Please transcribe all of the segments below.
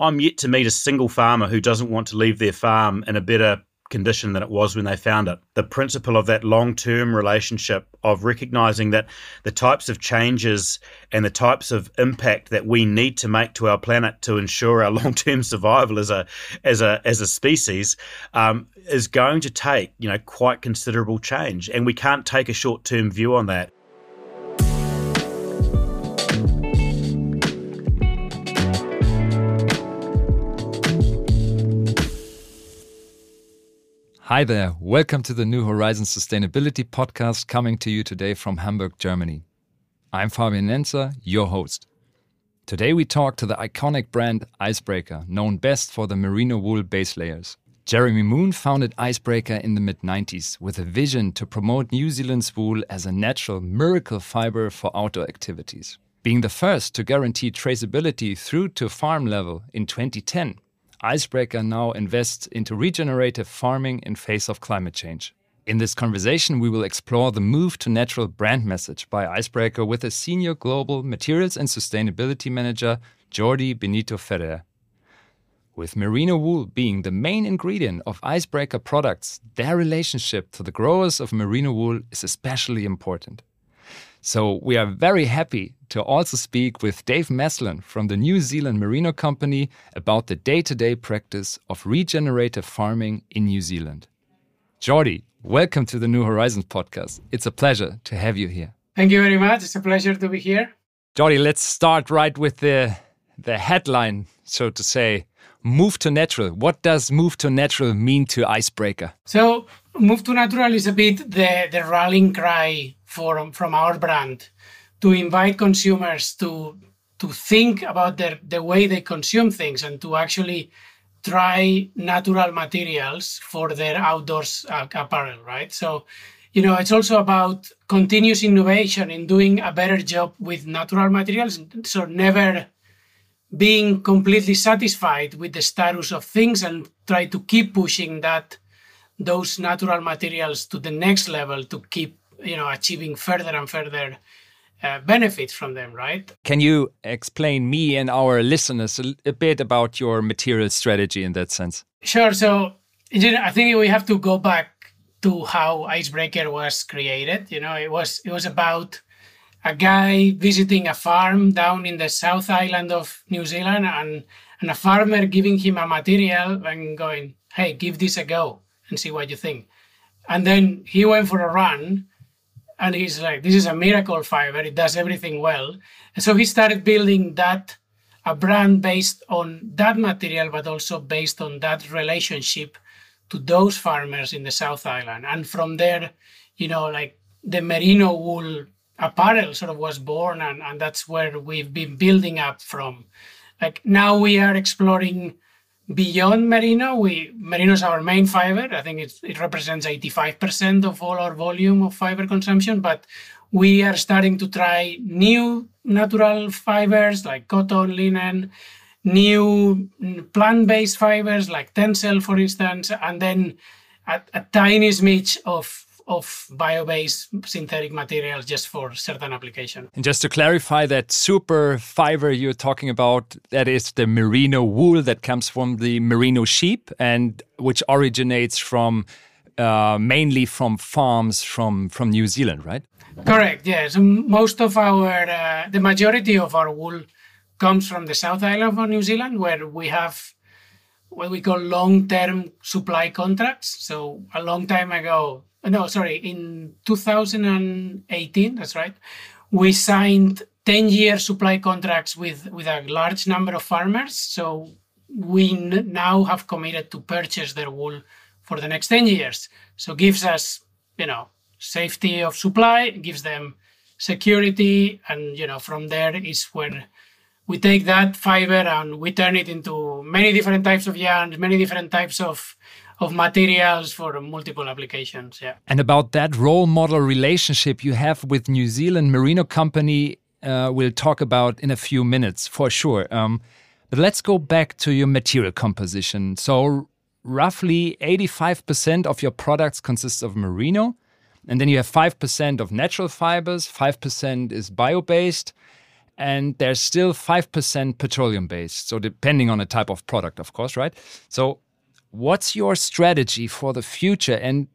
I'm yet to meet a single farmer who doesn't want to leave their farm in a better condition than it was when they found it. The principle of that long term relationship of recognizing that the types of changes and the types of impact that we need to make to our planet to ensure our long term survival as a as a as a species um, is going to take you know quite considerable change, and we can't take a short term view on that. Hi there. Welcome to the New Horizons Sustainability Podcast coming to you today from Hamburg, Germany. I'm Fabian Nenzer, your host. Today we talk to the iconic brand Icebreaker, known best for the merino wool base layers. Jeremy Moon founded Icebreaker in the mid 90s with a vision to promote New Zealand's wool as a natural miracle fiber for outdoor activities. Being the first to guarantee traceability through to farm level in 2010, Icebreaker now invests into regenerative farming in face of climate change. In this conversation, we will explore the move to natural brand message by Icebreaker with a senior global materials and sustainability manager, Jordi Benito Ferrer. With merino wool being the main ingredient of Icebreaker products, their relationship to the growers of merino wool is especially important. So we are very happy to also speak with Dave Maslin from the New Zealand Merino Company about the day to day practice of regenerative farming in New Zealand. Jordi, welcome to the New Horizons podcast. It's a pleasure to have you here. Thank you very much. It's a pleasure to be here. Jordi, let's start right with the, the headline, so to say. Move to natural. What does move to natural mean to Icebreaker? So, move to natural is a bit the, the rallying cry for, from our brand to invite consumers to to think about their, the way they consume things and to actually try natural materials for their outdoors uh, apparel, right? So, you know, it's also about continuous innovation in doing a better job with natural materials. So, never being completely satisfied with the status of things and try to keep pushing that those natural materials to the next level to keep you know achieving further and further uh, benefits from them right? Can you explain me and our listeners a, a bit about your material strategy in that sense? Sure. So i think we have to go back to how icebreaker was created. You know it was it was about a guy visiting a farm down in the south island of new zealand and and a farmer giving him a material and going hey give this a go and see what you think. And then he went for a run and he's like this is a miracle fiber it does everything well. And so he started building that a brand based on that material but also based on that relationship to those farmers in the south island. And from there you know like the merino wool apparel sort of was born and, and that's where we've been building up from. Like now we are exploring beyond merino we merino is our main fiber. I think it represents 85% of all our volume of fiber consumption but we are starting to try new natural fibers like cotton linen new plant-based fibers like tencel for instance and then a, a tiny smidge of of bio-based synthetic materials just for certain application. And just to clarify, that super fiber you're talking about, that is the merino wool that comes from the merino sheep and which originates from uh, mainly from farms from from New Zealand, right? Correct. Yes, most of our uh, the majority of our wool comes from the South Island of New Zealand, where we have what we call long-term supply contracts. So a long time ago, Uh, no, sorry, in 2018, that's right, we signed 10 year supply contracts with, with a large number of farmers. So we n- now have committed to purchase their wool for the next 10 years. So gives us, you know, safety of supply, gives them security, and, you know, from there is when we take that fiber and we turn it into many different types of yarns, many different types of of materials for multiple applications. Yeah. And about that role model relationship you have with New Zealand Merino Company, uh, we'll talk about in a few minutes for sure. Um, but let's go back to your material composition. So, roughly 85% of your products consists of merino, and then you have 5% of natural fibers, 5% is bio based. and they're still 5% petroleum based. So, depending on the type of product, of course, right? So, what's your strategy for the future and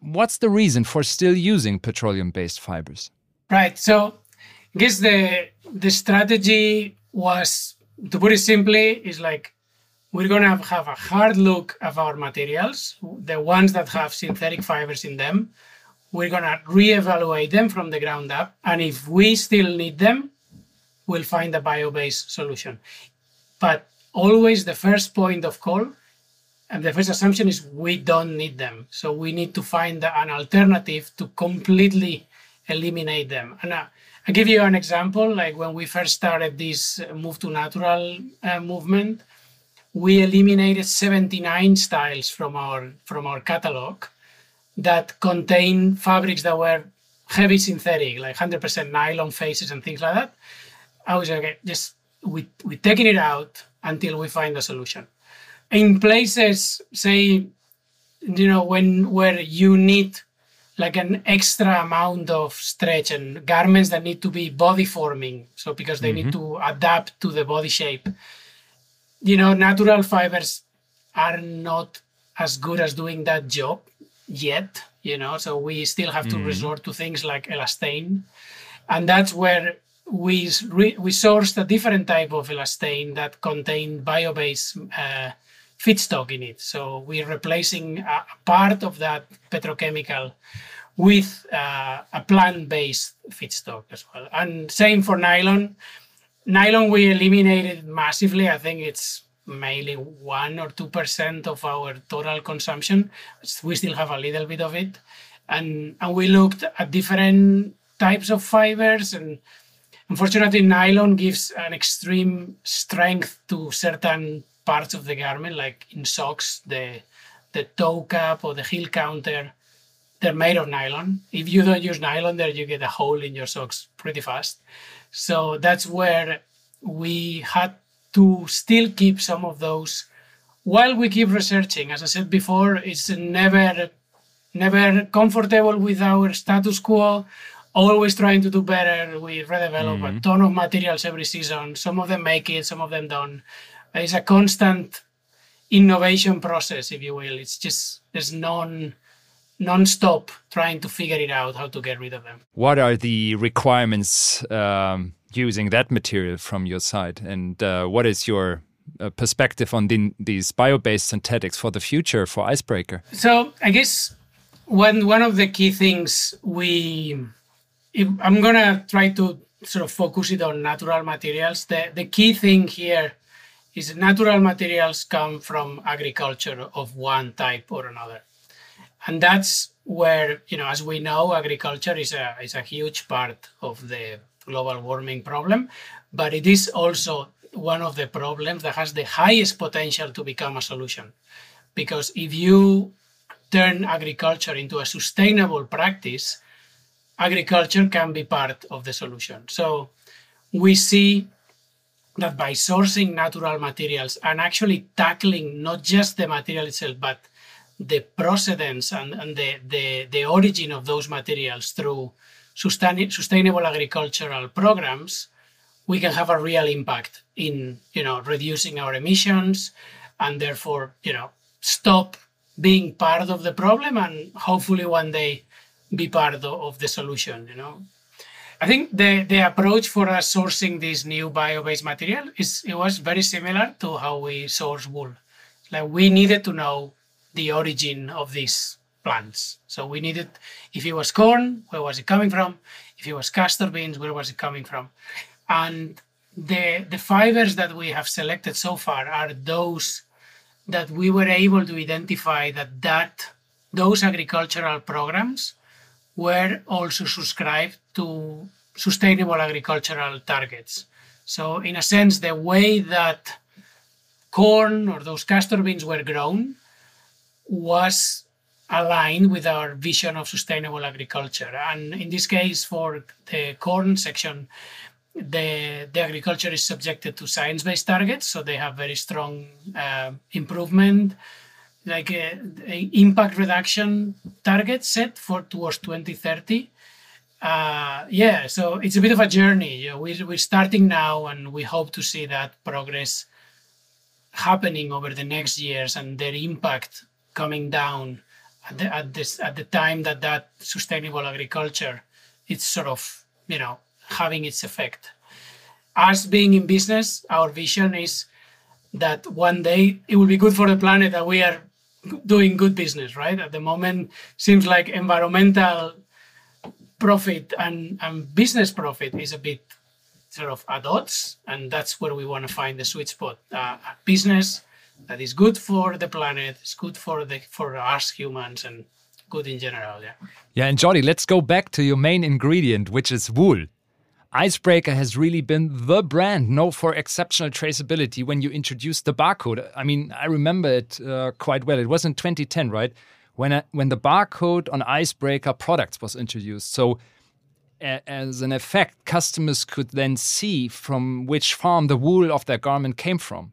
what's the reason for still using petroleum based fibers? Right. So, I guess the, the strategy was to put it simply, is like we're going to have a hard look of our materials, the ones that have synthetic fibers in them. We're going to reevaluate them from the ground up. And if we still need them, we'll find a bio based solution. But always the first point of call and the first assumption is we don't need them. So we need to find an alternative to completely eliminate them. And uh, I'll give you an example. Like when we first started this move to natural uh, movement, we eliminated 79 styles from our from our catalog that contain fabrics that were heavy synthetic, like 100% nylon faces and things like that. I was like, okay, just we we taking it out until we find a solution. In places, say, you know, when where you need like an extra amount of stretch and garments that need to be body forming, so because they mm-hmm. need to adapt to the body shape you know, natural fibers are not as good as doing that job yet, you know, so we still have to mm. resort to things like elastane. And that's where we re- we sourced a different type of elastane that contained bio-based uh, feedstock in it. So we're replacing a part of that petrochemical with uh, a plant-based feedstock as well. And same for nylon nylon we eliminated massively. I think it's mainly one or two percent of our total consumption. We still have a little bit of it, and and we looked at different types of fibers and. Unfortunately, nylon gives an extreme strength to certain parts of the garment, like in socks, the the toe cap or the heel counter. They're made of nylon. If you don't use nylon, there you get a hole in your socks pretty fast. So that's where we had to still keep some of those while we keep researching. As I said before, it's never never comfortable with our status quo. Always trying to do better. We redevelop mm-hmm. a ton of materials every season. Some of them make it, some of them don't. It's a constant innovation process, if you will. It's just there's non non-stop trying to figure it out how to get rid of them. What are the requirements um, using that material from your side, and uh, what is your uh, perspective on the, these bio-based synthetics for the future for Icebreaker? So I guess one one of the key things we, I'm gonna try to sort of focus it on natural materials. The the key thing here is natural materials come from agriculture of one type or another. And that's where you know as we know agriculture is a is a huge part of the global warming problem but it is also one of the problems that has the highest potential to become a solution. Because if you turn agriculture into a sustainable practice agriculture can be part of the solution. So we see that by sourcing natural materials and actually tackling not just the material itself but the procedence and, and the, the, the origin of those materials through sustain, sustainable agricultural programs, we can have a real impact in you know reducing our emissions and therefore you know stop being part of the problem and hopefully one day be part of, of the solution you know i think the the approach for sourcing this new bio-based material is it was very similar to how we source wool like we needed to know the origin of these plants. So we needed, if it was corn, where was it coming from? If it was castor beans, where was it coming from? And the the fibers that we have selected so far are those that we were able to identify that that those agricultural programs were also subscribed to sustainable agricultural targets. So in a sense, the way that corn or those castor beans were grown was aligned with our vision of sustainable agriculture. And in this case, for the corn section, the, the agriculture is subjected to science-based targets, so they have very strong uh, improvement, like uh, impact reduction target set for towards 2030. uh, yeah, so it's a bit of a journey. We're, we're starting now, and we hope to see that progress happening over the next years and their impact coming down at the, at this at the time that that sustainable agriculture it's sort of you know having its effect. Us being in business, our vision is that one day it will be good for the planet that we are doing good business, right? At the moment, seems like environmental profit and, and business profit is a bit sort of at odds, and that's where we want to find the sweet spot. Uh, business that is good for the planet, it's good for the for us humans, and good in general. Yeah. Yeah, and Jordi, let's go back to your main ingredient, which is wool. Icebreaker has really been the brand known for exceptional traceability when you introduced the barcode. I mean, I remember it uh, quite well. It was in 2010, right? When, uh, when the barcode on Icebreaker products was introduced. So, as an effect, customers could then see from which farm the wool of their garment came from.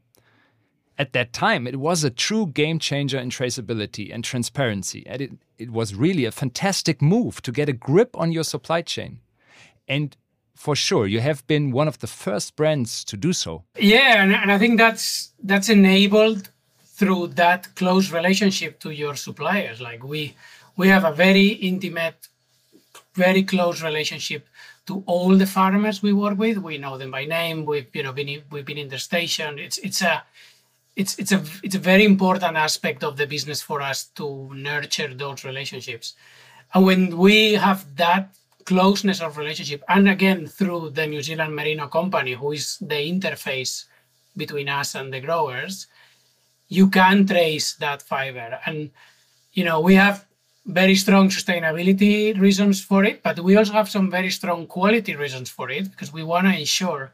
At that time, it was a true game changer in traceability and transparency. And it, it was really a fantastic move to get a grip on your supply chain. And for sure you have been one of the first brands to do so. Yeah and, and i think that's that's enabled through that close relationship to your suppliers. Like we we have a very intimate very close relationship to all the farmers we work with. We know them by name. We've you know been we've been in the station. It's it's a it's it's a it's a very important aspect of the business for us to nurture those relationships. And when we have that closeness of relationship and again through the new zealand merino company who is the interface between us and the growers you can trace that fiber. And you know we have very strong sustainability reasons for it but we also have some very strong quality reasons for it because we want to ensure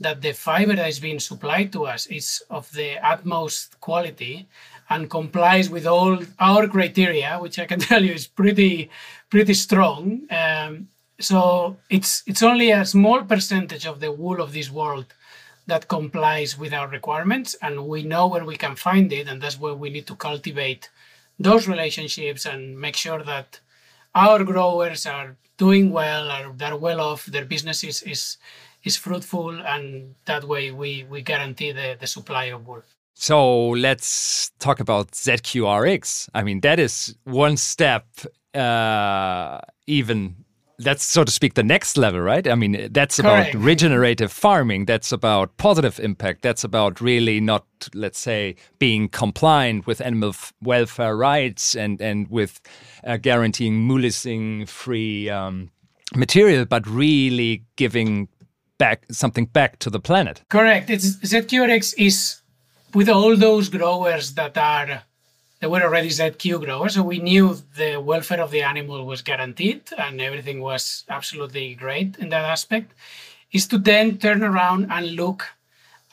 that the fiber that is being supplied to us is of the utmost quality and complies with all our criteria, which I can tell you is pretty pretty strong. Um, so it's it's only a small percentage of the wool of this world that complies with our requirements, and we know where we can find it, and that's where we need to cultivate those relationships and make sure that our growers are doing well, are they're well off, their business is is, is fruitful, and that way we we guarantee the, the supply of wool. So let's talk about ZQRX. I mean, that is one step uh, even that's so to speak the next level right i mean that's Correct. about regenerative farming that's about positive impact that's about really not let's say being compliant with animal welfare rights and and with uh, guaranteeing mulesing free um, material but really giving back something back to the planet correct it's zqrx is with all those growers that are they were already ZQ growers, so we knew the welfare of the animal was guaranteed and everything was absolutely great in that aspect. Is to then turn around and look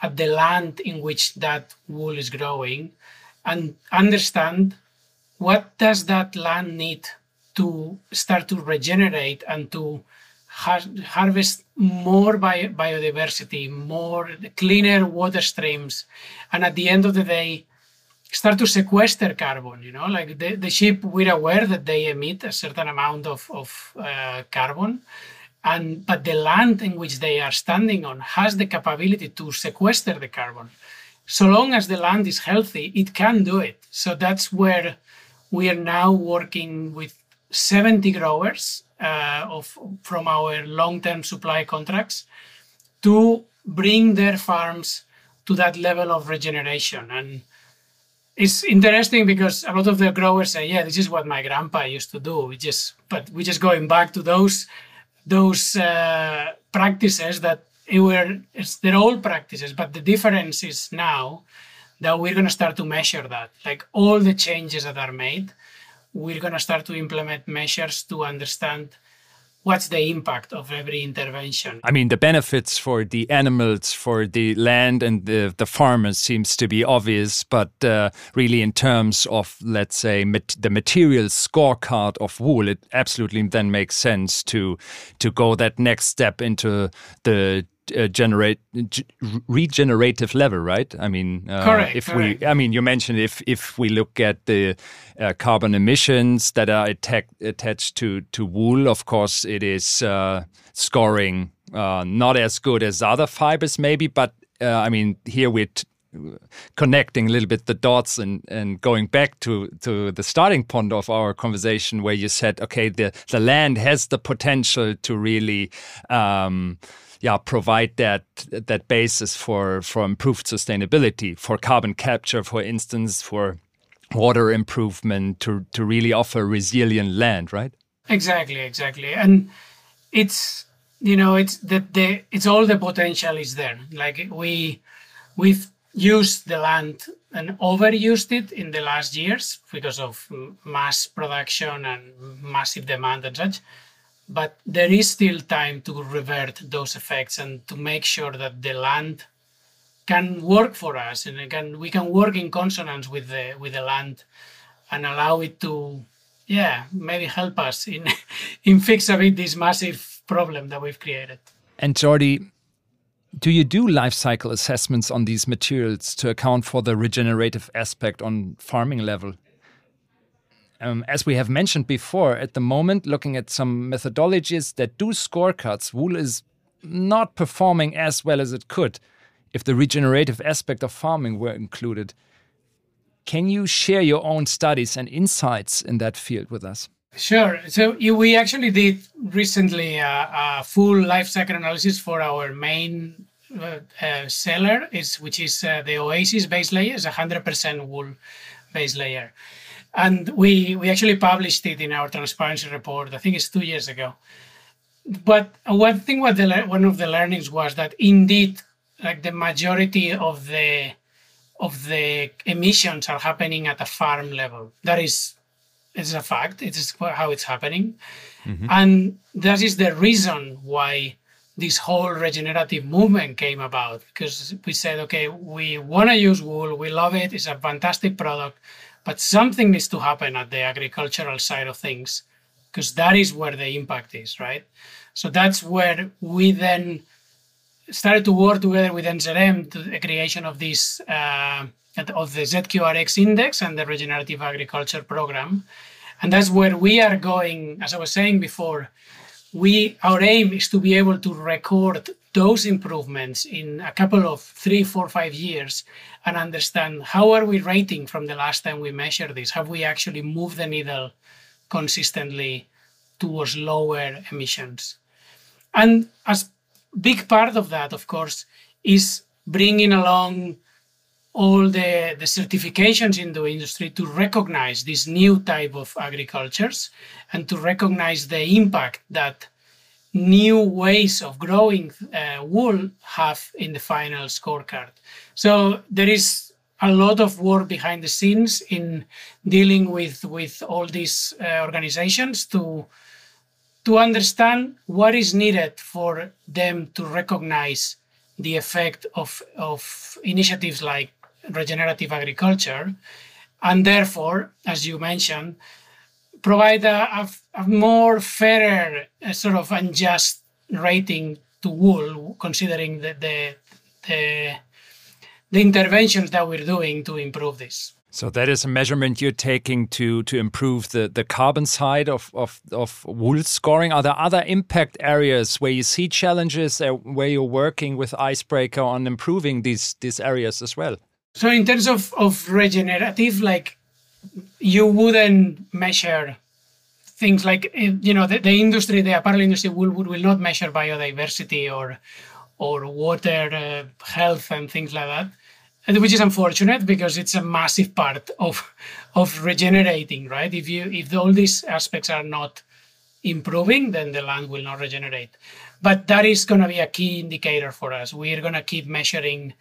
at the land in which that wool is growing and understand what does that land need to start to regenerate and to har- harvest more bio- biodiversity, more cleaner water streams, and at the end of the day, start to sequester carbon. You know, like the, the sheep, we're aware that they emit a certain amount of, of uh, carbon, and but the land in which they are standing on has the capability to sequester the carbon. So long as the land is healthy, it can do it. So that's where we are now working with 70 growers of from our long-term supply contracts to bring their farms to that level of regeneration. And it's interesting because a lot of the growers say yeah this is what my grandpa used to do. We just but we're just going back to those those uh, practices that it were it's their old practices but the difference is now that we're going to start to measure that. Like all the changes that are made we're going to start to implement measures to understand what's the impact of every intervention. I mean the benefits for the animals for the land and the, the farmers seems to be obvious but uh, really in terms of let's say mat the material scorecard of wool it absolutely then makes sense to to go that next step into the uh, generate regenerative level, right? I mean, uh, correct, if correct. we, I mean, you mentioned if if we look at the uh, carbon emissions that are attack, attached to to wool, of course, it is uh, scoring uh, not as good as other fibers, maybe, but uh, I mean, here we're connecting a little bit the dots and, and going back to, to the starting point of our conversation where you said, okay, the, the land has the potential to really um, yeah, provide that that basis for, for improved sustainability, for carbon capture, for instance, for water improvement, to, to really offer resilient land, right? Exactly, exactly. And it's you know, it's the, the it's all the potential is there. Like we we've used the land and overused it in the last years because of mass production and massive demand and such. But there is still time to revert those effects and to make sure that the land can work for us and can we can work in consonance with the with the land and allow it to yeah maybe help us in in fix a bit this massive problem that we've created. And Jordi, do you do life cycle assessments on these materials to account for the regenerative aspect on farming level? Um, as we have mentioned before, at the moment, looking at some methodologies that do scorecards, wool is not performing as well as it could if the regenerative aspect of farming were included. Can you share your own studies and insights in that field with us? Sure. So we actually did recently a, a full life cycle analysis for our main uh, uh, seller, is which is uh, the Oasis base layer, is a hundred percent wool base layer, and we we actually published it in our transparency report. I think it's two years ago. But one thing, what the one of the learnings was that indeed, like the majority of the of the emissions are happening at a farm level. That is it's a fact. It is how it's happening, mm-hmm. and that is the reason why this whole regenerative movement came about. Because we said, okay, we want to use wool. We love it. It's a fantastic product, but something needs to happen at the agricultural side of things, because that is where the impact is, right? So that's where we then started to work together with NZM to the creation of this. Uh, of the ZQRX index and the regenerative agriculture program. And that's where we are going, as I was saying before, we our aim is to be able to record those improvements in a couple of three, four, five years and understand how are we rating from the last time we measured this? Have we actually moved the needle consistently towards lower emissions? And as big part of that, of course, is bringing along all the, the certifications in the industry to recognize this new type of agricultures and to recognize the impact that new ways of growing uh, wool have in the final scorecard. So there is a lot of work behind the scenes in dealing with with all these uh, organizations to to understand what is needed for them to recognize the effect of of initiatives like regenerative agriculture, and therefore, as you mentioned, provide a, a, a more fairer uh, sort of unjust rating to wool, considering the, the, the, the interventions that we're doing to improve this. So that is a measurement you're taking to to improve the, the carbon side of, of, of wool scoring. Are there other impact areas where you see challenges, uh, where you're working with Icebreaker on improving these these areas as well? So in terms of, of regenerative, like you wouldn't measure things like you know the, the industry, the apparel industry will, will not measure biodiversity or or water uh, health and things like that, which is unfortunate because it's a massive part of of regenerating, right? If you if all these aspects are not improving, then the land will not regenerate. But that is going to be a key indicator for us. We're going to keep measuring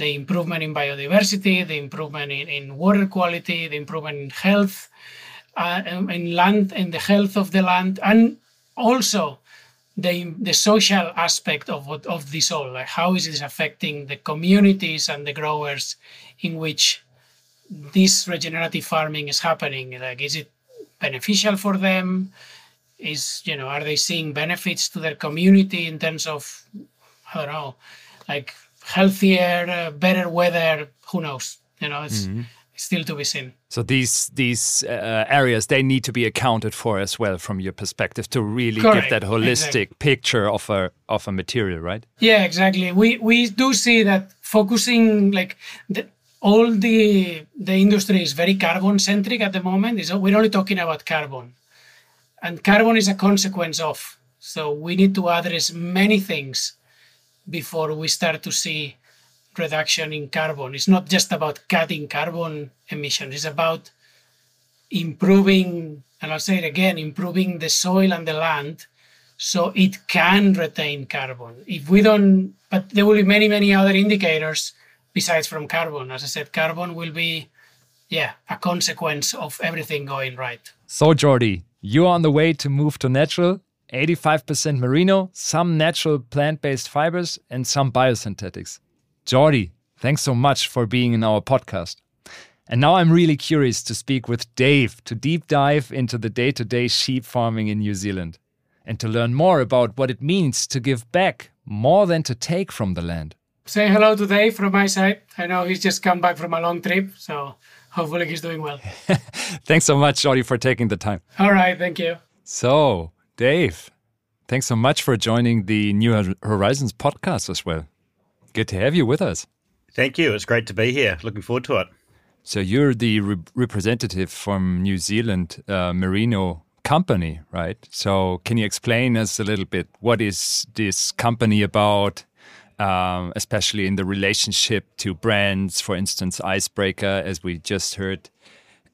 the improvement in biodiversity, the improvement in, in water quality, the improvement in health, uh, in land, in the health of the land, and also the, the social aspect of what, of this all. Like how is this affecting the communities and the growers in which this regenerative farming is happening? Like, is it beneficial for them? Is you know, are they seeing benefits to their community in terms of I don't know, like healthier, uh, better weather. Who knows? You know, it's mm-hmm. still to be seen. So these these uh, areas they need to be accounted for as well from your perspective to really Correct. give that holistic exactly. picture of a of a material, right? Yeah, exactly. We we do see that focusing like the, all the the industry is very carbon centric at the moment. Is we're only talking about carbon, and carbon is a consequence of. So we need to address many things before we start to see reduction in carbon. It's not just about cutting carbon emissions, it's about improving, and I'll say it again, improving the soil and the land so it can retain carbon. If we don't, but there will be many, many other indicators besides from carbon. As I said, carbon will be, yeah, a consequence of everything going right. So, Jordi, you're on the way to move to natural 85% merino, some natural plant based fibers, and some biosynthetics. Jordi, thanks so much for being in our podcast. And now I'm really curious to speak with Dave to deep dive into the day to day sheep farming in New Zealand and to learn more about what it means to give back more than to take from the land. Say hello to Dave from my side. I know he's just come back from a long trip, so hopefully he's doing well. thanks so much, Jordi, for taking the time. All right, thank you. So, Dave, thanks so much for joining the New Horizons podcast as well. Good to have you with us. Thank you. It's great to be here. Looking forward to it. So, you're the re representative from New Zealand uh, Merino company, right? So, can you explain us a little bit what is this company about, um, especially in the relationship to brands, for instance, Icebreaker, as we just heard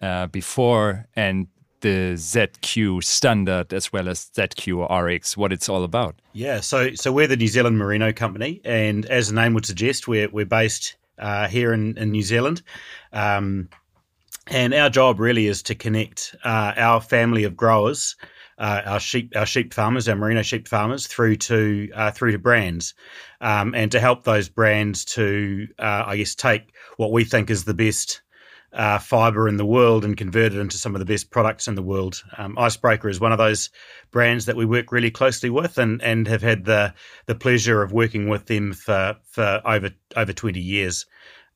uh, before, and the ZQ standard as well as ZQ RX, what it's all about. Yeah, so so we're the New Zealand Merino Company, and as the name would suggest, we're we're based uh, here in, in New Zealand. Um, and our job really is to connect uh, our family of growers, uh, our sheep, our sheep farmers, our merino sheep farmers, through to uh, through to brands, um, and to help those brands to, uh, I guess, take what we think is the best uh, fiber in the world and convert it into some of the best products in the world. Um, Icebreaker is one of those brands that we work really closely with and, and have had the the pleasure of working with them for, for over over 20 years.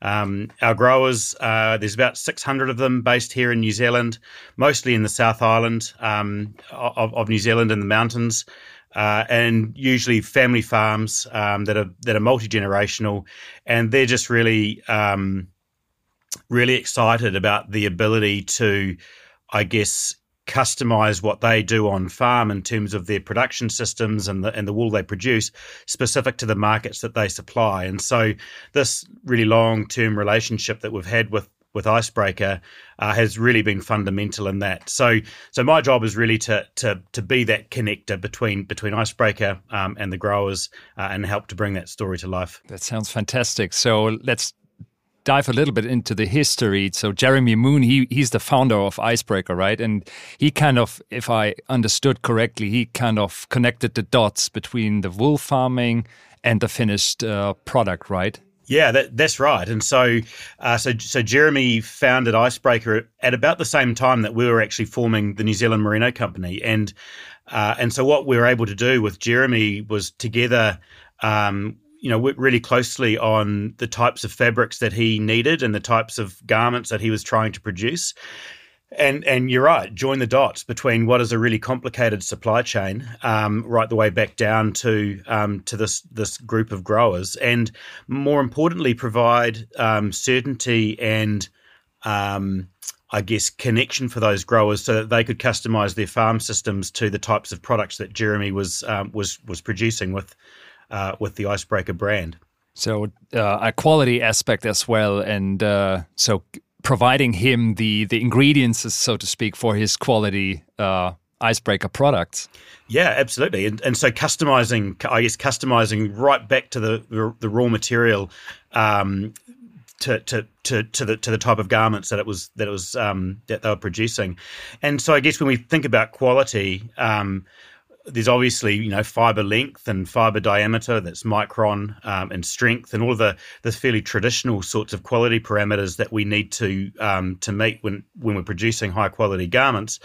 Um, our growers, uh, there's about 600 of them based here in New Zealand, mostly in the South Island um, of, of, New Zealand in the mountains. Uh, and usually family farms um, that are that are multi generational, and they're just really um, really excited about the ability to, I guess, customize what they do on farm in terms of their production systems and the and the wool they produce specific to the markets that they supply. And so this really long term relationship that we've had with with Icebreaker uh, has really been fundamental in that. So, so my job is really to to to be that connector between between Icebreaker um, and the growers uh, and help to bring that story to life. That sounds fantastic. So let's dive a little bit into the history. So Jeremy Moon, he he's the founder of Icebreaker, right? And he kind of, if I understood correctly, he kind of connected the dots between the wool farming and the finished uh, product, right? Yeah, that, that's right. And so, uh, so, so Jeremy founded Icebreaker at about the same time that we were actually forming the New Zealand Merino Company, and uh, and so what we were able to do with Jeremy was together um, you know, worked really closely on the types of fabrics that he needed and the types of garments that he was trying to produce. And and you're right, join the dots between what is a really complicated supply chain, um, right the way back down to um, to this this group of growers, and more importantly, provide um, certainty and um, I guess connection for those growers so that they could customize their farm systems to the types of products that Jeremy was um, was was producing with uh, with the Icebreaker brand. So uh, a quality aspect as well, and uh, so providing him the the ingredients, so to speak, for his quality uh, icebreaker products. Yeah, absolutely, and and so customizing, I guess, customizing right back to the the, the raw material. Um, to, to, to, to the to the type of garments that it was that it was um, that they were producing, and so I guess when we think about quality, um, there's obviously you know fiber length and fiber diameter that's micron um, and strength and all of the the fairly traditional sorts of quality parameters that we need to um, to meet when when we're producing high quality garments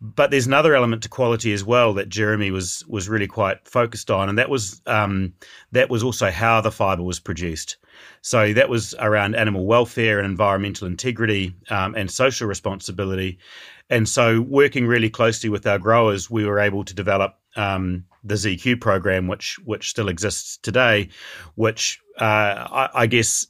but there's another element to quality as well that Jeremy was was really quite focused on, and that was um, that was also how the fibre was produced. So that was around animal welfare and environmental integrity um, and social responsibility. And so, working really closely with our growers, we were able to develop um, the ZQ program, which which still exists today, which uh, I, I, guess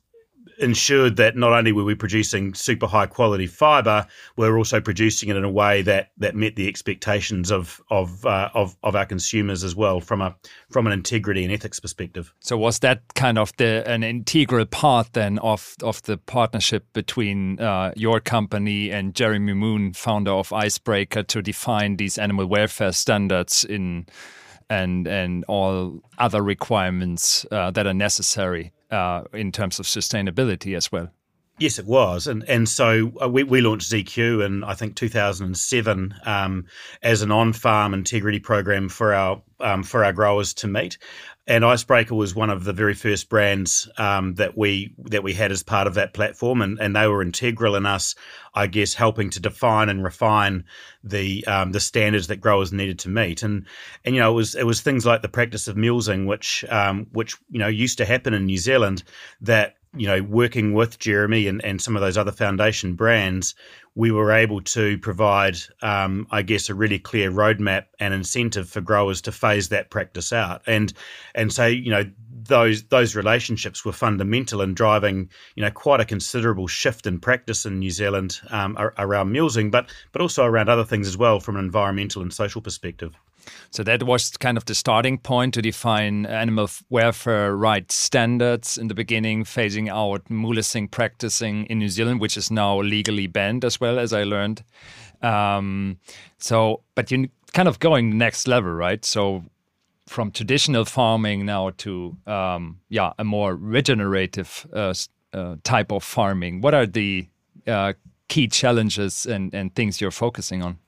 ensured that not only were we producing super high quality fiber, we are also producing it in a way that that met the expectations of of, uh, of of our consumers as well from a from an integrity and ethics perspective. So was that kind of the an integral part then of of the partnership between uh, your company and Jeremy Moon, founder of Icebreaker, to define these animal welfare standards in and and all other requirements uh, that are necessary uh, in terms of sustainability as well. Yes, it was, and and so uh, we, we launched ZQ in I think 2007 um, as an on-farm integrity program for our um, for our growers to meet, and Icebreaker was one of the very first brands um, that we that we had as part of that platform, and, and they were integral in us, I guess, helping to define and refine the um, the standards that growers needed to meet, and and you know it was it was things like the practice of mulesing, which um, which you know used to happen in New Zealand, that you know, working with Jeremy and, and some of those other foundation brands, we were able to provide, um, I guess, a really clear roadmap and incentive for growers to phase that practice out. And and so, you know, those those relationships were fundamental in driving, you know, quite a considerable shift in practice in New Zealand um, around mulesing, but but also around other things as well from an environmental and social perspective. So that was kind of the starting point to define animal welfare rights standards in the beginning, phasing out mulesing practicing in New Zealand, which is now legally banned as well as I learned. Um, so, but you're kind of going next level, right? So from traditional farming now to um, yeah a more regenerative uh, uh, type of farming. What are the uh, key challenges and, and things you're focusing on?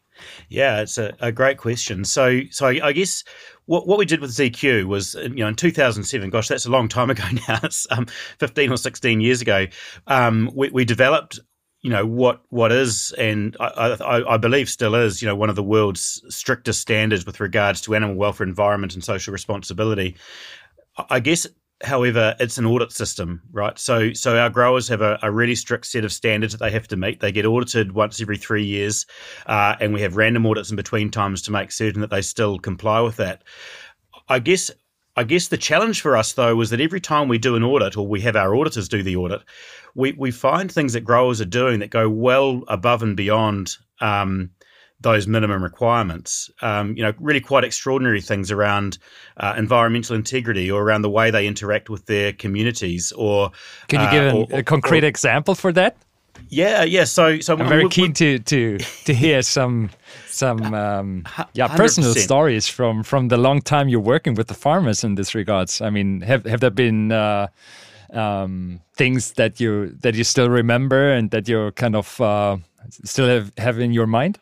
Yeah, it's a, a great question. So, so I, guess what, what we did with ZQ was, you know, in 2007, gosh, that's a long time ago now. It's um, 15 or 16 years ago. Um, we, we developed you know what what is and I, I, I, believe still is you know one of the world's strictest standards with regards to animal welfare, environment, and social responsibility. I guess However, it's an audit system, right? So, so our growers have a, a, really strict set of standards that they have to meet. They get audited once every three years, uh, and we have random audits in between times to make certain that they still comply with that. I guess, I guess the challenge for us though was that every time we do an audit, or we have our auditors do the audit, we we find things that growers are doing that go well above and beyond. Um, those minimum requirements. Um, you know, really quite extraordinary things around uh, environmental integrity or around the way they interact with their communities. Or can you give uh, or, a concrete or, example for that? Yeah, yeah. So, so I'm very we, keen to to to hear some some um, yeah personal 100%. stories from from the long time you're working with the farmers in this regards. I mean, have have there been uh, um, things that you that you still remember and that you're kind of uh, still have, have in your mind?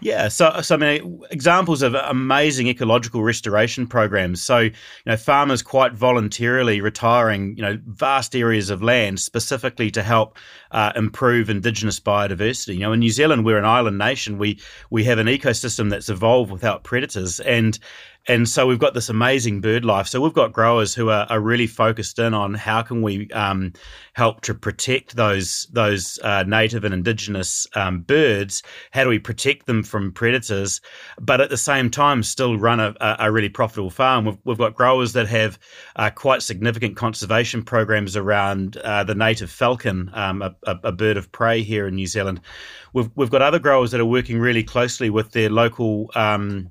Yeah, so, so I mean, examples of amazing ecological restoration programs. So, you know, farmers quite voluntarily retiring, you know, vast areas of land specifically to help uh, improve indigenous biodiversity. You know, in New Zealand, we're an island nation. We we have an ecosystem that's evolved without predators, and and so we've got this amazing bird life. So we've got growers who are, are really focused in on how can we um, help to protect those those uh, native and indigenous um, birds. How do we protect them from predators, but at the same time still run a, a really profitable farm? We've, we've got growers that have uh, quite significant conservation programs around uh, the native falcon, um, a, a, bird of prey here in New Zealand. We've we've got other growers that are working really closely with their local um,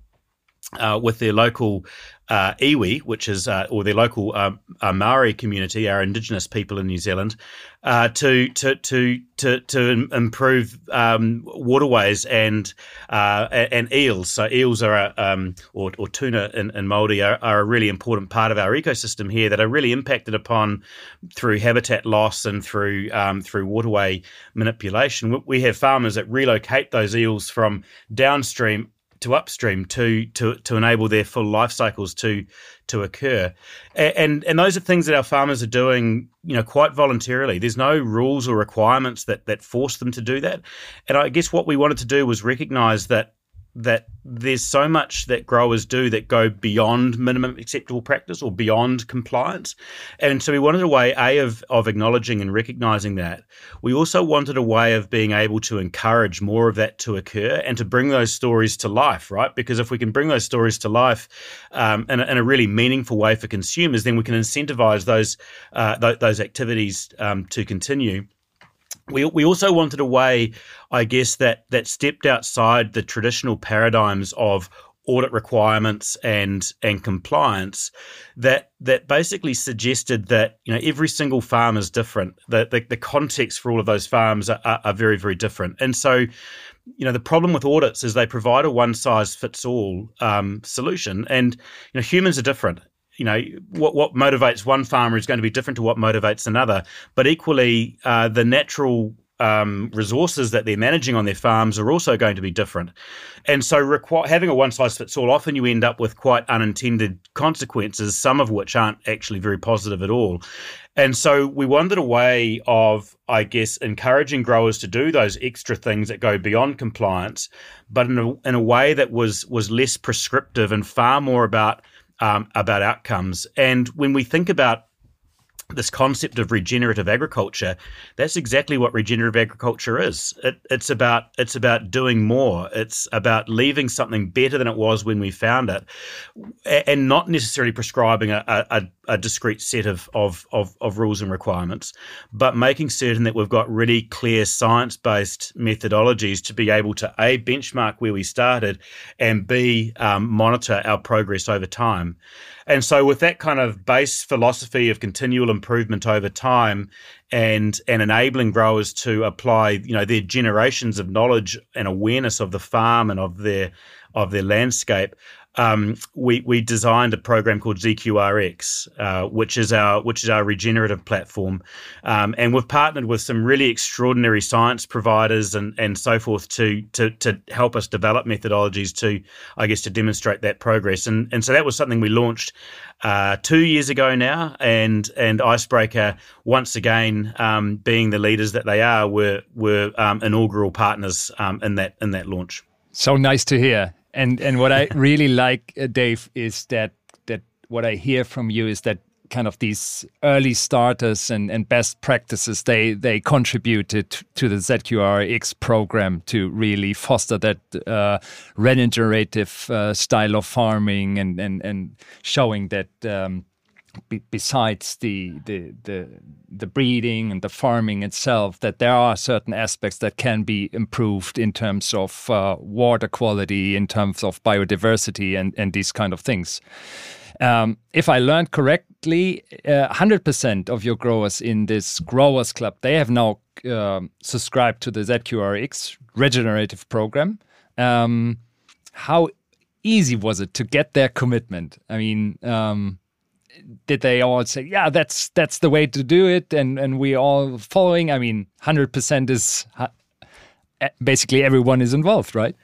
uh, with their local uh, iwi, which is uh, or their local uh, uh, Maori community, our Indigenous people in New Zealand, uh, to to to to to improve um, waterways and uh, and eels. So eels are um, or, or tuna in, in Māori are, are, a really important part of our ecosystem here that are really impacted upon through habitat loss and through um, through waterway manipulation. We have farmers that relocate those eels from downstream to upstream to to to enable their full life cycles to to occur, and and those are things that our farmers are doing, you know, quite voluntarily. There's no rules or requirements that that force them to do that, and I guess what we wanted to do was recognise that that there's so much that growers do that go beyond minimum acceptable practice or beyond compliance. And so we wanted a way, A, of, of acknowledging and recognizing that. We also wanted a way of being able to encourage more of that to occur and to bring those stories to life, right? Because if we can bring those stories to life um, in, a, in, a, really meaningful way for consumers, then we can incentivize those, uh, th- those activities um, to continue we we also wanted a way, I guess, that that stepped outside the traditional paradigms of audit requirements and and compliance that that basically suggested that you know every single farm is different. The the, the context for all of those farms are, are, are very very different. And so you know the problem with audits is they provide a one size fits all um, solution. And you know humans are different you know what what motivates one farmer is going to be different to what motivates another. But equally, uh, the natural um, resources that they're managing on their farms are also going to be different. And so, requ- having a one size fits all, often you end up with quite unintended consequences, some of which aren't actually very positive at all. And so, we wanted a way of, I guess, encouraging growers to do those extra things that go beyond compliance, but in a, in a way that was was less prescriptive and far more about um, about outcomes. And when we think about this concept of regenerative agriculture that's exactly what regenerative agriculture is it, it's about it's about doing more it's about leaving something better than it was when we found it and not necessarily prescribing a, a, a discrete set of, of, of, of, rules and requirements but making certain that we've got really clear science-based methodologies to be able to a benchmark where we started and b um, monitor our progress over time. And so, with that kind of base philosophy of continual improvement over time, and and enabling growers to apply, you know, their generations of knowledge and awareness of the farm and of their of their landscape, um, we we designed a program called ZQRX, uh, which is our which is our regenerative platform, um, and we've partnered with some really extraordinary science providers and and so forth to to to help us develop methodologies to I guess to demonstrate that progress, and and so that was something we launched uh, two years ago now, and and Icebreaker once again um, being the leaders that they are were were um, inaugural partners um, in that in that launch. So nice to hear and and what I really like, uh, Dave, is that that what I hear from you is that kind of these early starters and, and best practices they they contributed to the ZQRX program to really foster that uh, regenerative uh, style of farming and and and showing that um, besides the, the the the breeding and the farming itself, that there are certain aspects that can be improved in terms of uh, water quality, in terms of biodiversity, and and these kind of things. Um, if I learned correctly, uh, 100% of your growers in this growers club they have now um, subscribed to the ZQRX regenerative program. Um, how easy was it to get their commitment? I mean um, did they all say, "Yeah, that's that's the way to do it," and and we all following? I mean, hundred percent is uh, basically everyone is involved, right?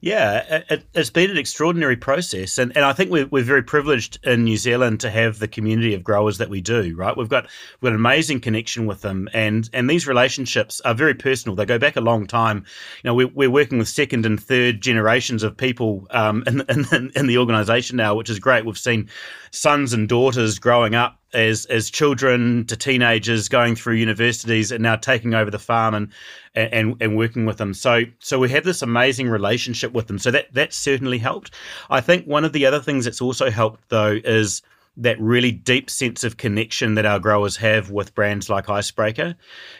Yeah, it, has been an extraordinary process, and, and I think we're, we're very privileged in New Zealand to have the community of growers that we do. Right, we've got we've got an amazing connection with them, and and these relationships are very personal. They go back a long time. You know, we're, we're working with second and third generations of people um, in, in, in the organisation now, which is great. We've seen sons and daughters growing up as as children to teenagers going through universities and now taking over the farm and and and working with them. So so we have this amazing relationship with them. So that that certainly helped. I think one of the other things that's also helped though is that really deep sense of connection that our growers have with brands like Icebreaker.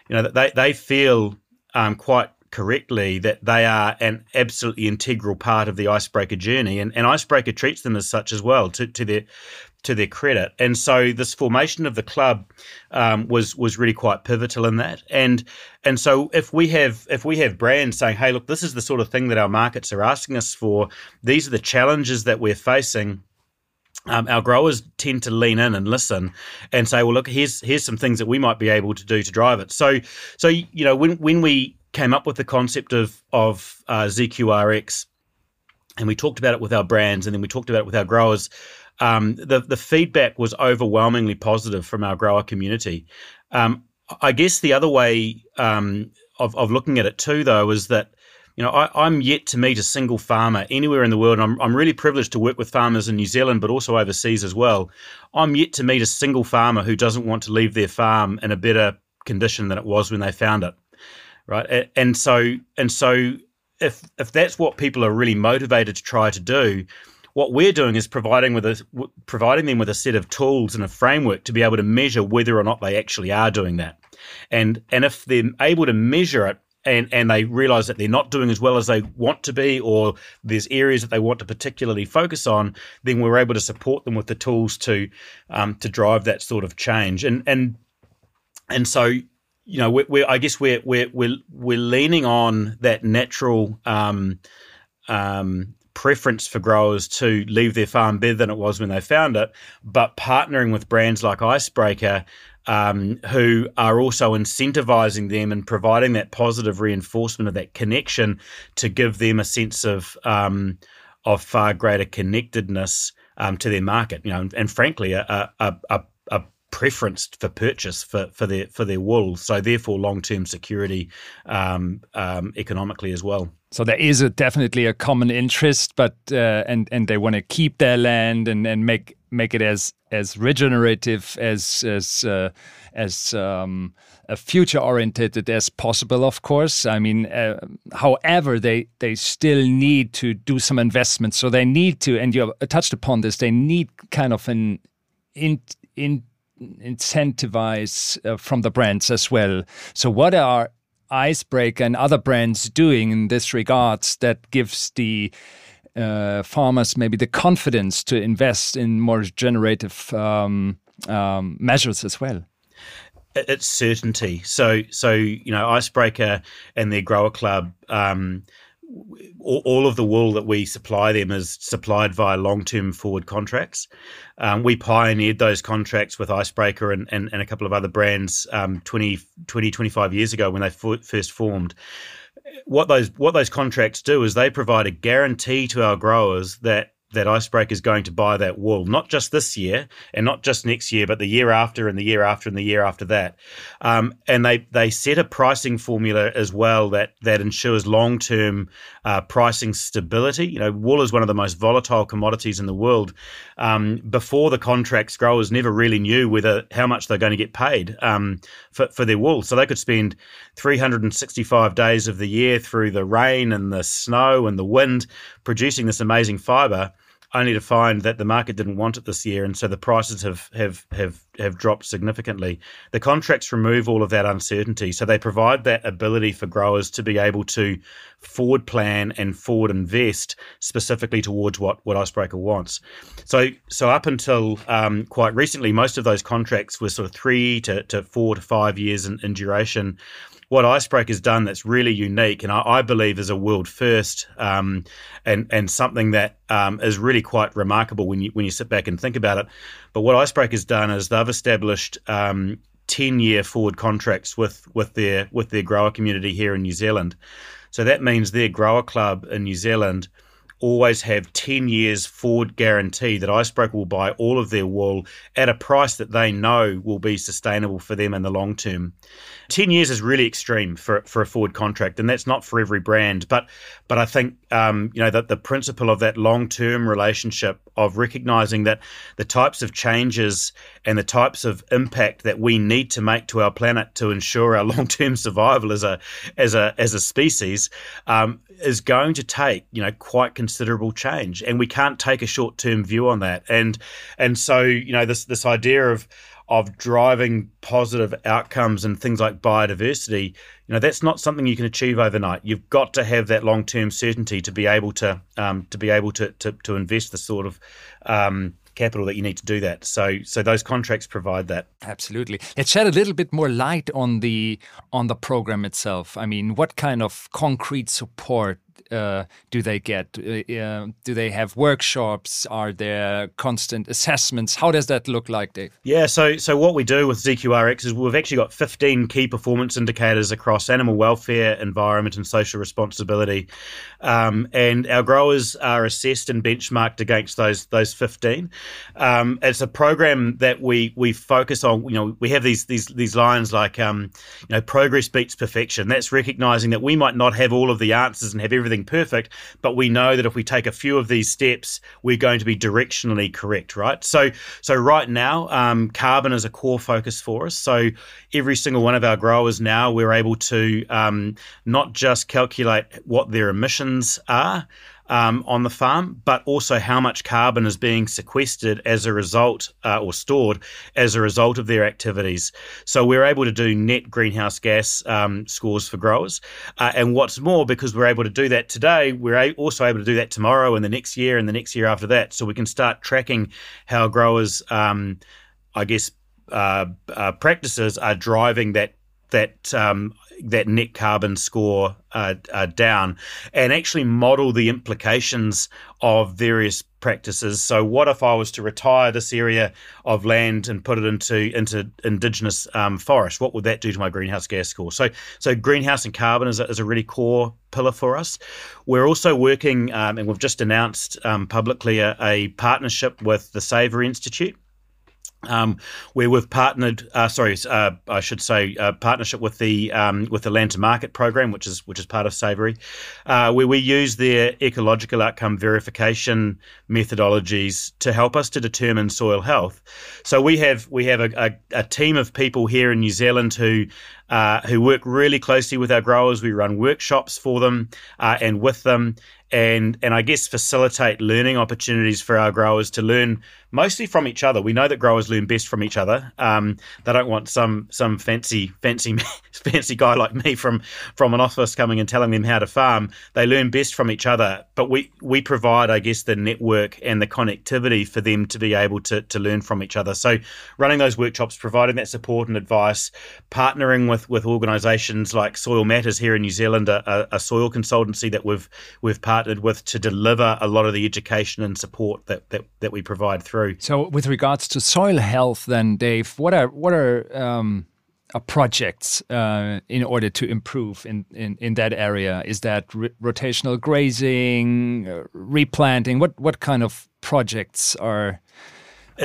You know they they feel um, quite correctly that they are an absolutely integral part of the icebreaker journey and, and icebreaker treats them as such as well to, to their to their credit. And so this formation of the club um, was was really quite pivotal in that. And and so if we have if we have brands saying, hey, look, this is the sort of thing that our markets are asking us for. These are the challenges that we're facing. Um, our growers tend to lean in and listen and say, well, look, here's here's some things that we might be able to do to drive it. So so you know when when we came up with the concept of of uh, ZQRX and we talked about it with our brands and then we talked about it with our growers um, the the feedback was overwhelmingly positive from our grower community. Um, I guess the other way um, of of looking at it too, though, is that You know, I, am yet to meet a single farmer anywhere in the world. I'm, I'm really privileged to work with farmers in New Zealand, but also overseas as well. I'm yet to meet a single farmer who doesn't want to leave their farm in a better condition than it was when they found it, right? And so, and so, if if that's what people are really motivated to try to do, what we're doing is providing with a, providing them with a set of tools and a framework to be able to measure whether or not they actually are doing that. And and if they're able to measure it and, and they realize that they're not doing as well as they want to be, or there's areas that they want to particularly focus on, then we're able to support them with the tools to um, to drive that sort of change. And and and so you know, we're, we're I guess we're we're we're we're leaning on that natural um, um, preference for growers to leave their farm better than it was when they found it, but partnering with brands like Icebreaker um, who are also incentivizing them and providing that positive reinforcement of that connection to give them a sense of um, of far greater connectedness um, to their market. You know, and, and frankly, a, a, a, a preference for purchase for, for their for their wool. So therefore, long term security um, um, economically as well. So there is a, definitely a common interest, but uh, and and they want to keep their land and, and make make it as as regenerative as as uh, as um, future oriented as possible. Of course, I mean, uh, however, they they still need to do some investments. So they need to, and you touched upon this. They need kind of an in in incentivize uh, from the brands as well. So what are Icebreaker and other brands doing in this regards that gives the uh, farmers maybe the confidence to invest in more generative um, um, measures as well? It's certainty. So, so you know, Icebreaker and their grower club um, all of the wool that we supply them is supplied via long-term forward contracts. Um, we pioneered those contracts with Icebreaker and, and, and a couple of other brands um, 20, 20, 25 years ago when they first formed. What those what those contracts do is they provide a guarantee to our growers that that Icebreaker is going to buy that wool, not just this year and not just next year, but the year after and the year after and the year after that. Um, and they they set a pricing formula as well that that ensures long term uh, pricing stability. You know, wool is one of the most volatile commodities in the world. Um, before the contracts, growers never really knew whether how much they're going to get paid um, for for their wool, so they could spend 365 days of the year through the rain and the snow and the wind producing this amazing fiber only to find that the market didn't want it this year, and so the prices have have have have dropped significantly. The contracts remove all of that uncertainty, so they provide that ability for growers to be able to forward plan and forward invest specifically towards what what Icebreaker wants. So so up until um, quite recently, most of those contracts were sort of three to, to four to five years in, in duration what Icebreaker has done that's really unique, and I, I believe is a world first, um, and and something that um, is really quite remarkable when you when you sit back and think about it. But what Icebreaker has done is they've established um, ten year forward contracts with with their with their grower community here in New Zealand. So that means their grower club in New Zealand always have 10 years forward guarantee that Icebreaker will buy all of their wool at a price that they know will be sustainable for them in the long term. 10 years is really extreme for, for a forward contract, and that's not for every brand. But but I think um, you know that the principle of that long term relationship of recognizing that the types of changes and the types of impact that we need to make to our planet to ensure our long term survival as a as a as a species um, is going to take you know quite considerable change, and we can't take a short term view on that. And and so you know this this idea of of driving positive outcomes and things like biodiversity, you know, that's not something you can achieve overnight. You've got to have that long term certainty to be able to um, to be able to, to to invest the sort of um, capital that you need to do that. So so those contracts provide that. Absolutely. Let's shed a little bit more light on the on the program itself. I mean, what kind of concrete support uh, do they get? Uh, do they have workshops? Are there constant assessments? How does that look like, Dave? Yeah, so so what we do with ZQRX is we've actually got 15 key performance indicators across animal welfare, environment, and social responsibility, um, and our growers are assessed and benchmarked against those those 15. Um, it's a program that we we focus on. You know, we have these these these lines like um, you know progress beats perfection. That's recognizing that we might not have all of the answers and have everything perfect, but we know that if we take a few of these steps, we're going to be directionally correct, right? So so right now, um, carbon is a core focus for us. So every single one of our growers now we're able to um, not just calculate what their emissions are um, on the farm, but also how much carbon is being sequestered as a result uh, or stored as a result of their activities. So we're able to do net greenhouse gas um, scores for growers. Uh, and what's more, because we're able to do that today, we're also able to do that tomorrow and the next year and the next year after that. So we can start tracking how growers, um, I guess, uh, uh practices are driving that that um, that net carbon score uh, uh, down and actually model the implications of various practices. So, what if I was to retire this area of land and put it into into indigenous um, forest? What would that do to my greenhouse gas score? So, so greenhouse and carbon is a, is a really core pillar for us. We're also working, um, and we've just announced um, publicly a, a partnership with the Savory Institute um, where we've partnered, uh, sorry, uh, I should say, uh, partnership with the um, with the Land to Market program, which is which is part of Savory, uh, where we use their ecological outcome verification methodologies to help us to determine soil health. So we have we have a, a, a team of people here in New Zealand who uh, who work really closely with our growers. We run workshops for them and with them, and and I guess facilitate learning opportunities for our growers to learn mostly from each other. We know that growers learn best from each other. Um, they don't want some some fancy fancy fancy guy like me from from an office coming and telling them how to farm. They learn best from each other. But we we provide, I guess, the network and the connectivity for them to be able to to learn from each other. So running those workshops, providing that support and advice, partnering with with organisations like Soil Matters here in New Zealand, a, a soil consultancy that we've we've partnered with to deliver a lot of the education and support that that, that we provide through through. So, with regards to soil health, then, Dave, what are what are um, projects uh, in order to improve in, in, in that area? Is that rotational grazing, uh, replanting? What what kind of projects are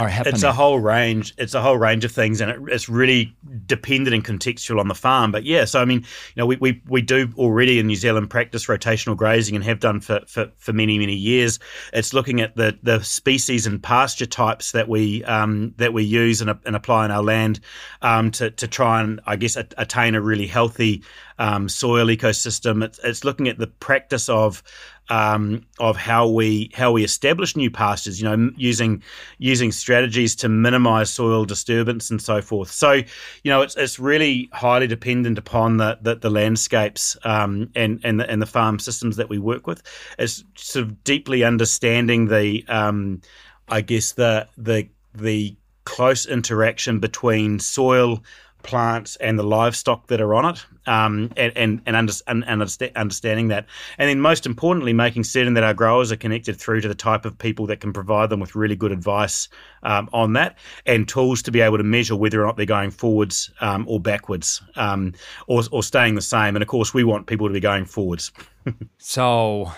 are happening? It's a whole range. It's a whole range of things, and it, it's really dependent and contextual on the farm. But yeah, so I mean, you know, we, we, we do already in New Zealand practice rotational grazing and have done for, for, for many many years. It's looking at the the species and pasture types that we um, that we use and, and apply on our land um, to to try and I guess attain a really healthy um, soil ecosystem. It's, it's looking at the practice of um, of how we how we establish new pastures. You know, using using strategies to minimise soil disturbance and so forth. So, you know, it's it's really highly dependent upon the the, the landscapes um, and and the, and the farm systems that we work with. It's sort of deeply understanding the um, I guess the the the close interaction between soil plants and the livestock that are on it, um, and and and, under, and, and, understanding that, and then most importantly, making certain that our growers are connected through to the type of people that can provide them with really good advice um, on that, and tools to be able to measure whether or not they're going forwards um, or backwards, um, or or staying the same. And of course, we want people to be going forwards. so.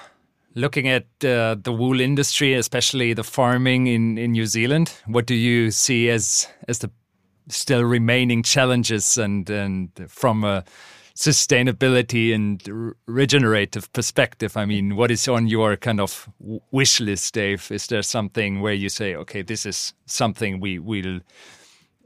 Looking at uh, the wool industry, especially the farming in, in New Zealand, what do you see as as the still remaining challenges and and from a sustainability and regenerative perspective i mean what is on your kind of wish list dave? Is there something where you say okay this is something we will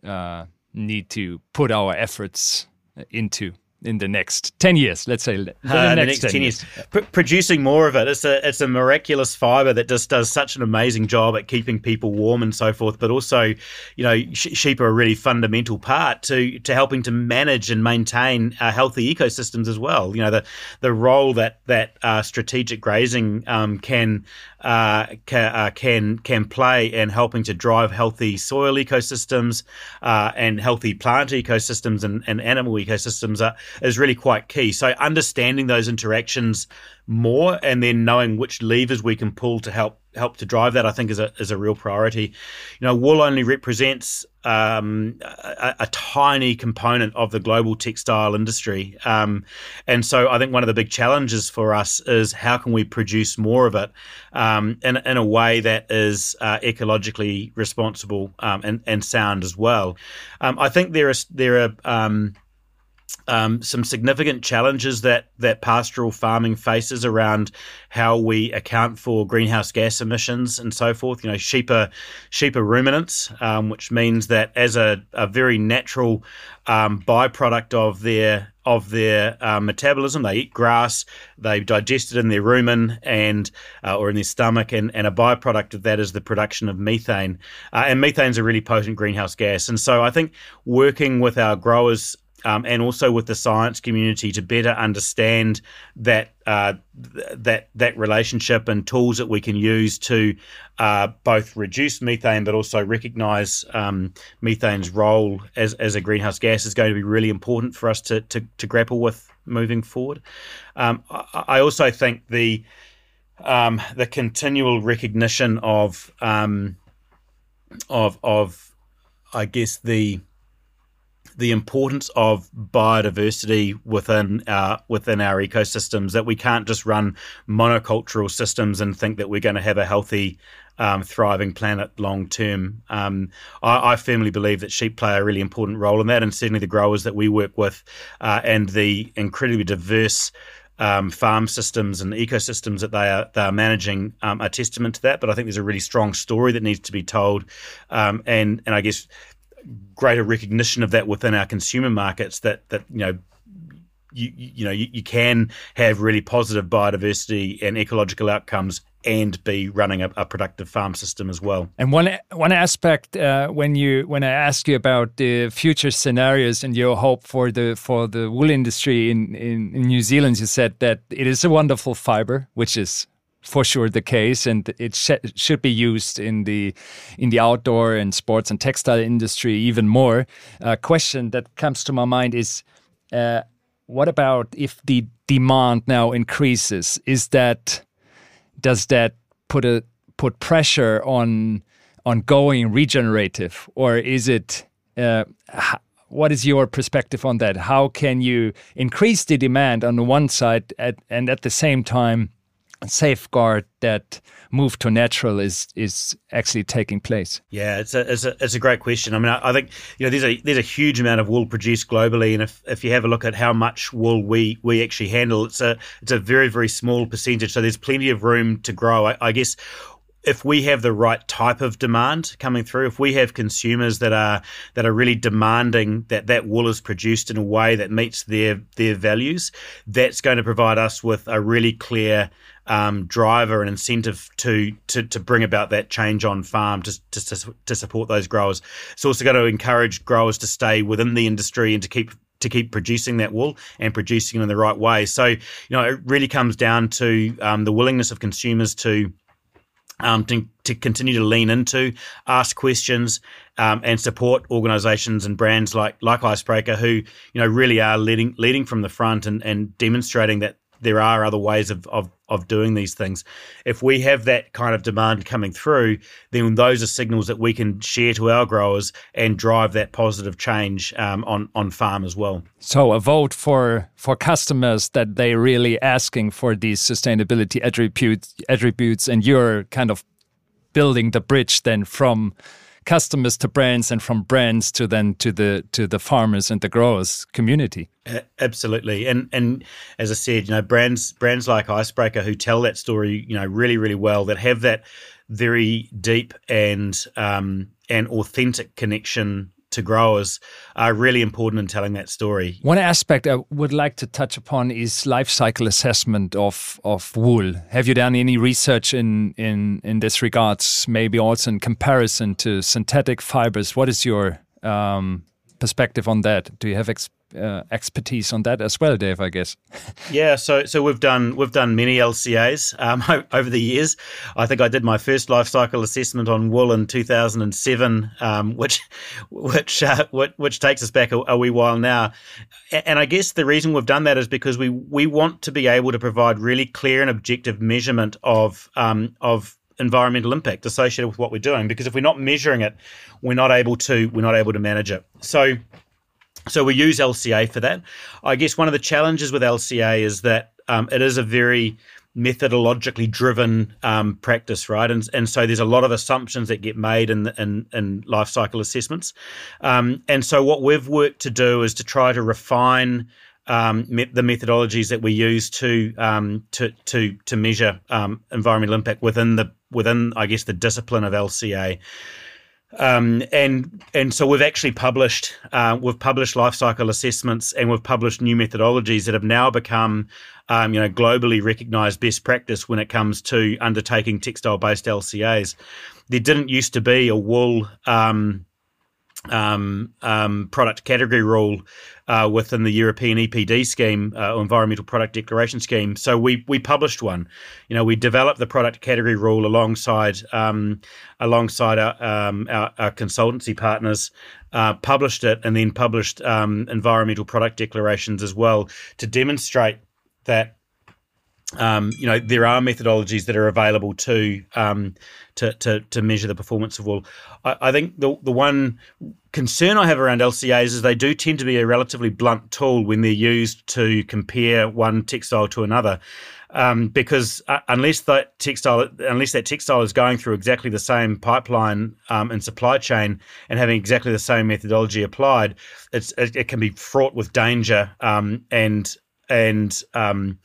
uh, need to put our efforts into in the next 10 years let's say the, uh, next, the next 10, 10 years, years. P- producing more of it. It's a it's a miraculous fiber that just does such an amazing job at keeping people warm and so forth but also you know sh- sheep are a really fundamental part to to helping to manage and maintain uh, healthy ecosystems as well. You know the the role that that uh, strategic grazing um, can uh, can, uh, can can play in helping to drive healthy soil ecosystems uh, and healthy plant ecosystems and, and animal ecosystems are, is really quite key. So understanding those interactions more and then knowing which levers we can pull to help help to drive that, I think, is a is a real priority. You know, wool only represents um, a, a, tiny component of the global textile industry, um, and so I think one of the big challenges for us is how can we produce more of it um, in in a way that is uh, ecologically responsible um, and and sound as well. Um, I think there is there are um, some significant challenges that that pastoral farming faces around how we account for greenhouse gas emissions and so forth. You know, sheep are sheep are ruminants, um, which means that as a, a very natural um, byproduct of their of their uh, metabolism, they eat grass, they digest it in their rumen and uh, or in their stomach, and, and a byproduct of that is the production of methane. Uh, and methane is a really potent greenhouse gas, and so I think working with our growers um, and also with the science community to better understand that uh, that that relationship and tools that we can use to uh, both reduce methane but also recognise um, methane's role as, as a greenhouse gas is going to be really important for us to to, to grapple with moving forward. Um, I, I, also think the um, the continual recognition of um, of of I guess the the importance of biodiversity within our within our ecosystems that we can't just run monocultural systems and think that we're going to have a healthy um, thriving planet long term. Um, I, I, firmly believe that sheep play a really important role in that, and certainly the growers that we work with uh, and the incredibly diverse. Um, farm systems and ecosystems that they are they are managing um, are testament to that. But I think there's a really strong story that needs to be told, um, and and I guess greater recognition of that within our consumer markets that that you know you you know you, you can have really positive biodiversity and ecological outcomes and be running a, a, productive farm system as well. And one one aspect uh, when you when I ask you about the future scenarios and your hope for the for the wool industry in, in, in New Zealand, you said that it is a wonderful fiber, which is for sure the case, and it sh should be used in the in the outdoor and sports and textile industry even more. A question that comes to my mind is, uh, what about if the demand now increases? Is that does that put a put pressure on on going regenerative, or is it? Uh, what is your perspective on that? How can you increase the demand on the one side at, and at the same time safeguard that move to natural is is actually taking place? Yeah, it's a it's a, it's a great question. I mean, I, I, think you know there's a there's a huge amount of wool produced globally, and if, if you have a look at how much wool we we actually handle, it's a it's a very very small percentage. So there's plenty of room to grow. I, I guess if we have the right type of demand coming through, if we have consumers that are that are really demanding that that wool is produced in a way that meets their their values, that's going to provide us with a really clear um, driver and incentive to, to to bring about that change on farm to, to to support those growers. It's also going to encourage growers to stay within the industry and to keep to keep producing that wool and producing it in the right way. So you know it really comes down to um, the willingness of consumers to um, to, to, continue to lean into, ask questions, um, and support organisations and brands like like Icebreaker, who you know really are leading leading from the front and, and demonstrating that there are other ways of, of, of doing these things. If we have that kind of demand coming through, then those are signals that we can share to our growers and drive that positive change um, on on farm as well. So a vote for for customers that they're really asking for these sustainability attributes attributes, and you're kind of building the bridge then from customers to brands and from brands to then to the to the farmers and the growers community. Absolutely. And and as i said you know brands brands like icebreaker who tell that story you know really really well that have that very deep and um and authentic connection to growers are really important in telling that story. One aspect I would like to touch upon is life cycle assessment of, of wool. Have you done any research in, in, in this regards, maybe also in comparison to synthetic fibers? What is your um, perspective on that? Do you have ex uh, expertise on that as well, Dave? I guess. yeah, so so we've done we've done many LCAs um, over the years. I think I did my first life cycle assessment on wool in 2007, um, which which, uh, which, which takes us back a, a wee while now. And I guess the reason we've done that is because we we want to be able to provide really clear and objective measurement of um, of environmental impact associated with what we're doing because if we're not measuring it we're not able to we're not able to manage it so so we use LCA for that. I guess one of the challenges with LCA is that um, it is a very methodologically driven um, practice, right? And and so there's a lot of assumptions that get made in in, in life cycle assessments. Um, and so what we've worked to do is to try to refine um, me- the methodologies that we use to um, to to to measure um, environmental impact within the within I guess the discipline of LCA. Um, and and so we've actually published uh, we've published life cycle assessments and we've published new methodologies that have now become um, you know globally recognized best practice when it comes to undertaking textile based LCAs. There didn't used to be a wool um, um, um, product category rule uh, within the European EPD scheme, uh, or Environmental Product Declaration scheme. So we we published one. You know, we developed the product category rule alongside um, alongside our, um, our, our consultancy partners, uh, published it, and then published um, environmental product declarations as well to demonstrate that um, you know there are methodologies that are available to um, to, to, to measure the performance of wool. I, I, think the the one concern I have around LCAs is they do tend to be a relatively blunt tool when they're used to compare one textile to another. Um, because uh, unless that textile, unless that textile is going through exactly the same pipeline um, and supply chain and having exactly the same methodology applied, it, it can be fraught with danger um, and and um,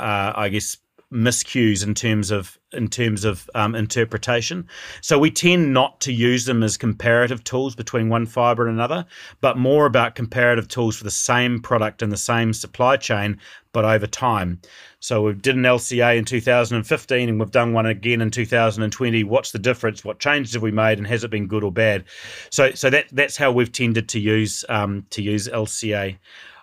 uh, I guess miscues in terms of in terms of um, interpretation. So we tend not to use them as comparative tools between one fiber and another, but more about comparative tools for the same product and the same supply chain, but over time. So we did an LCA in 2015 and we've done one again in 2020. What's the difference? What changes have we made, and has it been good or bad? So so that that's how we've tended to use um, to use LCA.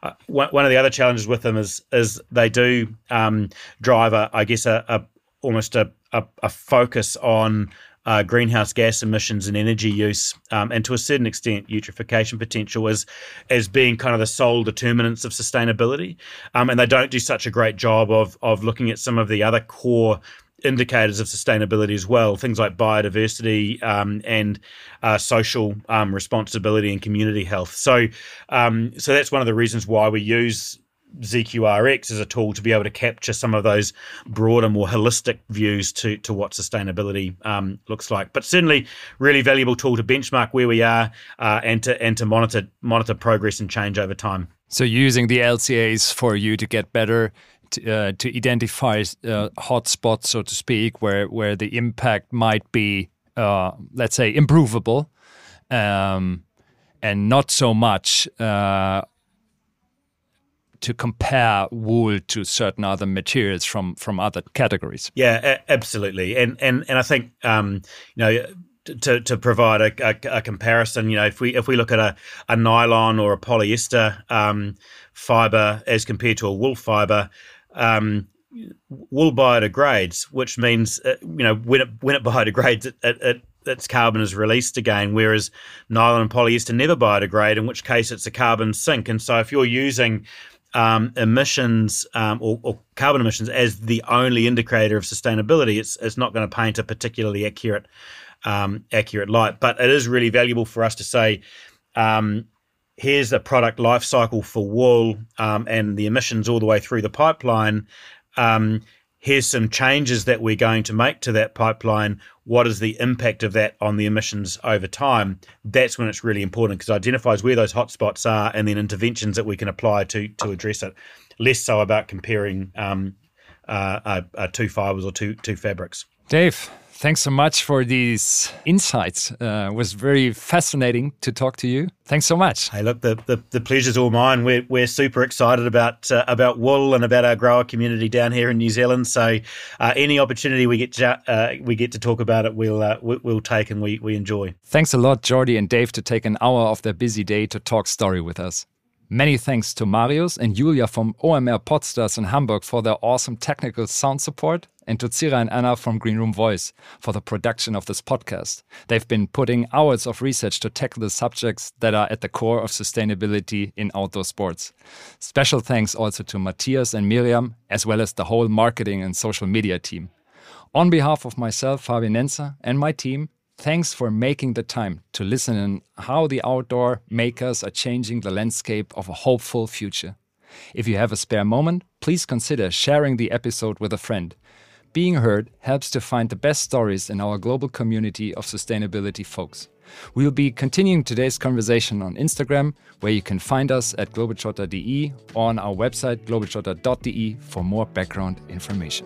Uh, one, of the other challenges with them is is they do um, drive a, I guess a, a almost a, a, a, focus on uh, greenhouse gas emissions and energy use, um, and to a certain extent, eutrophication potential as as being kind of the sole determinants of sustainability. Um, and they don't do such a great job of of looking at some of the other core indicators of sustainability as well, things like biodiversity um, and uh, social um, responsibility and community health. So, um, so that's one of the reasons why we use ZQRX as a tool to be able to capture some of those broader, more holistic views to to what sustainability um, looks like. But certainly, really valuable tool to benchmark where we are uh, and to and to monitor monitor progress and change over time. So, using the LCAs for you to get better to, uh, to identify uh, hotspots, so to speak, where where the impact might be, uh, let's say, improvable, um, and not so much to compare wool to certain other materials from from other categories. Yeah, a- absolutely, and and and I think um, you know to to provide a, a, a, comparison, you know, if we if we look at a, a nylon or a polyester um, fiber as compared to a wool fiber, um, wool biodegrades, which means uh, you know when it when it biodegrades, it, it, it, its carbon is released again, whereas nylon and polyester never biodegrade, in which case it's a carbon sink. And so if you're using um, emissions um, or, or, carbon emissions as the only indicator of sustainability, it's it's not going to paint a particularly accurate um, accurate light. But it is really valuable for us to say um, here's the product life cycle for wool um, and the emissions all the way through the pipeline. Um, here's some changes that we're going to make to that pipeline. What is the impact of that on the emissions over time? That's when it's really important because it identifies where those hotspots are and then interventions that we can apply to to address it. Less so about comparing um, uh, uh, uh, two fibers or two two fabrics. Dave, thanks so much for these insights. Uh, it was very fascinating to talk to you. Thanks so much. Hey, look, the, the, the pleasure's all mine. We're, we're super excited about uh, about wool and about our grower community down here in New Zealand. So, uh, any opportunity we get to, uh, we get to talk about it, we'll uh, we'll take and we, we enjoy. Thanks a lot, Jordi and Dave, to take an hour of their busy day to talk story with us. Many thanks to Marius and Julia from OMR Podstars in Hamburg for their awesome technical sound support, and to Zira and Anna from Green Room Voice for the production of this podcast. They've been putting hours of research to tackle the subjects that are at the core of sustainability in outdoor sports. Special thanks also to Matthias and Miriam, as well as the whole marketing and social media team. On behalf of myself, Fabian Nenzer, and my team, Thanks for making the time to listen in how the outdoor makers are changing the landscape of a hopeful future. If you have a spare moment, please consider sharing the episode with a friend. Being heard helps to find the best stories in our global community of sustainability folks. We'll be continuing today's conversation on Instagram, where you can find us at globetrotter.de or on our website globetrotter.de for more background information.